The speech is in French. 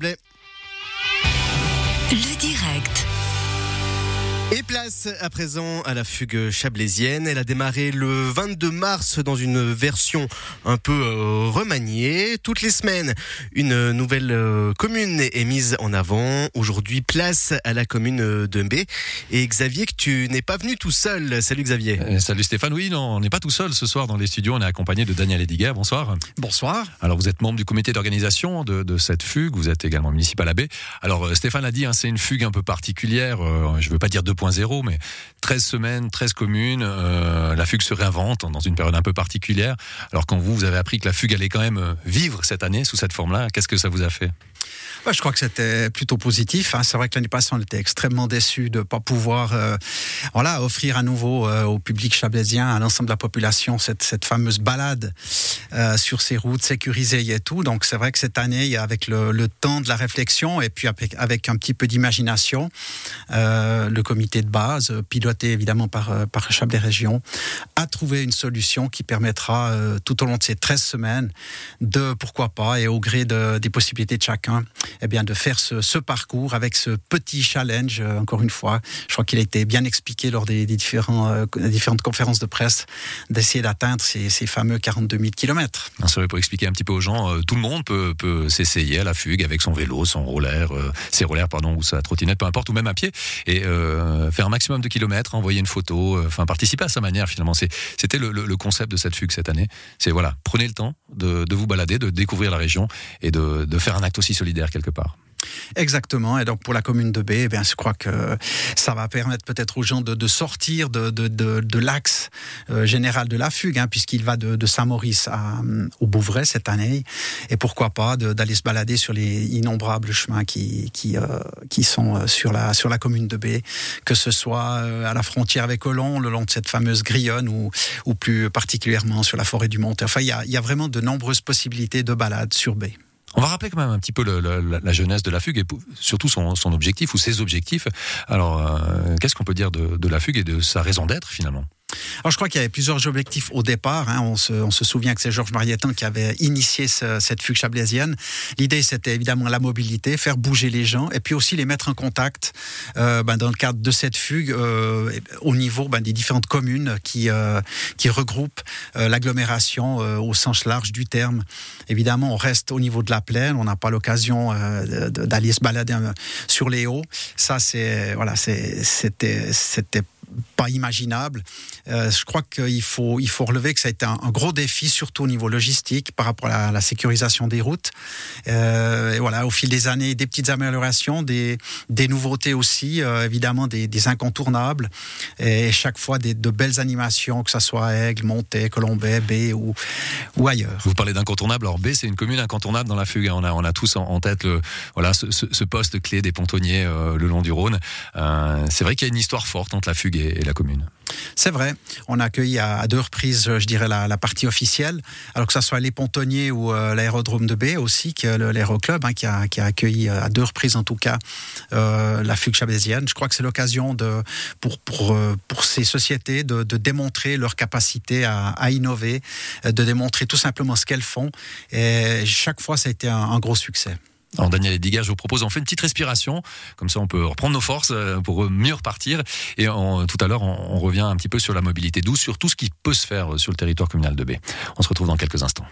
Le direct. Et place à présent à la fugue chablaisienne. Elle a démarré le 22 mars dans une version un peu euh, remaniée. Toutes les semaines, une nouvelle euh, commune est mise en avant. Aujourd'hui, place à la commune de Mbé. Et Xavier, que tu n'es pas venu tout seul. Salut Xavier. Euh, salut Stéphane. Oui, non, on n'est pas tout seul ce soir dans les studios. On est accompagné de Daniel Ediger. Bonsoir. Bonsoir. Alors, vous êtes membre du comité d'organisation de, cette fugue. Vous êtes également municipal à Baie. Alors, Stéphane a dit, hein, c'est une fugue un peu particulière. je veux pas dire 2.0, mais 13 semaines, 13 communes, euh, la fugue se réinvente dans une période un peu particulière. Alors quand vous, vous avez appris que la fugue allait quand même euh, vivre cette année sous cette forme-là, qu'est-ce que ça vous a fait? Je crois que c'était plutôt positif. Hein. C'est vrai que l'année passée, on était extrêmement déçus de ne pas pouvoir euh, voilà, offrir à nouveau euh, au public chablaisien, à l'ensemble de la population, cette, cette fameuse balade euh, sur ces routes sécurisées et tout. Donc c'est vrai que cette année, avec le, le, temps de la réflexion et puis avec, avec un petit peu d'imagination, le comité de base, piloté évidemment par, par Chablais Région, a trouvé une solution qui permettra tout au long de ces 13 semaines de, pourquoi pas, et au gré de, des possibilités de chacun, eh bien, de faire ce, parcours avec ce petit challenge, euh, encore une fois. Je crois qu'il a été bien expliqué lors des, euh, différentes conférences de presse, d'essayer d'atteindre ces, fameux 42 000 km. pour expliquer un petit peu aux gens, euh, tout le monde peut, peut s'essayer à la fugue avec son vélo, son roller, ses rollers, pardon, ou sa trottinette, peu importe, ou même à pied, et faire un maximum de kilomètres, envoyer une photo, enfin participer à sa manière finalement. C'était le, concept de cette fugue cette année. C'est voilà, prenez le temps de, vous balader, de découvrir la région et de, de faire un acte aussi solidaire quelque Exactement. Et donc pour la commune de B, eh je crois que ça va permettre peut-être aux gens de, sortir de, l'axe euh, général de la fugue, hein, puisqu'il va de, Saint-Maurice euh, au Bouvray cette année. Et pourquoi pas d'aller se balader sur les innombrables chemins qui, euh, sont sur la, commune de B, que ce soit à la frontière avec Olon, le long de cette fameuse grillonne, ou, plus particulièrement sur la forêt du Monte. Enfin, il y a, y a vraiment de nombreuses possibilités de balade sur B. On va rappeler quand même un petit peu la, jeunesse de la fugue et surtout son, objectif ou ses objectifs. Alors, euh, qu'est-ce qu'on peut dire de la fugue et de sa raison d'être finalement? Alors, je crois qu'il y avait plusieurs objectifs au départ. Hein. On, se, souvient que c'est Georges Marietin qui avait initié cette fugue chablaisienne. L'idée, c'était évidemment la mobilité, faire bouger les gens, et puis aussi les mettre en contact euh, ben, dans le cadre de cette fugue euh, au niveau ben, des différentes communes qui, euh, qui regroupent l'agglomération au sens large du terme. Évidemment, on reste au niveau de la plaine, on n'a pas l'occasion d'aller se balader sur les hauts. Ça, c'est voilà, c'était pas imaginable. Euh, je crois qu'il faut, il faut relever que ça a été un, gros défi, surtout au niveau logistique, par rapport à la, sécurisation des routes. Euh, et voilà, au fil des années, des petites améliorations, des, des nouveautés aussi, euh, évidemment des, des, incontournables, et chaque fois des, de belles animations, que ce soit Aigle, Monté, Colombay, B ou, ou ailleurs. Vous parlez d'incontournables. Alors B, c'est une commune incontournable dans la fugue. On a, on a tous en, tête le, voilà, ce, poste clé des pontonniers le long du Rhône. c'est vrai qu'il y a une histoire forte entre la fugue et la commune. C'est vrai. On a accueilli à, deux reprises, je dirais, la, partie officielle. Alors que ce soit les pontonniers ou euh, l'aérodrome de B aussi, que l'aéroclub, hein, qui, a, accueilli euh, à deux reprises en tout cas euh, la fugue chablaisienne. Je crois que c'est l'occasion pour ces sociétés de, démontrer leur capacité à, innover, de démontrer tout simplement ce qu'elles font. Et chaque fois, ça a été un gros succès. Alors Daniel Ediga, je vous propose, on fait une petite respiration, comme ça on peut reprendre nos forces euh, pour mieux repartir. Et tout à l'heure, on, revient un petit peu sur la mobilité douce, sur tout ce qui peut se faire sur le territoire communal de B. On se retrouve dans quelques instants.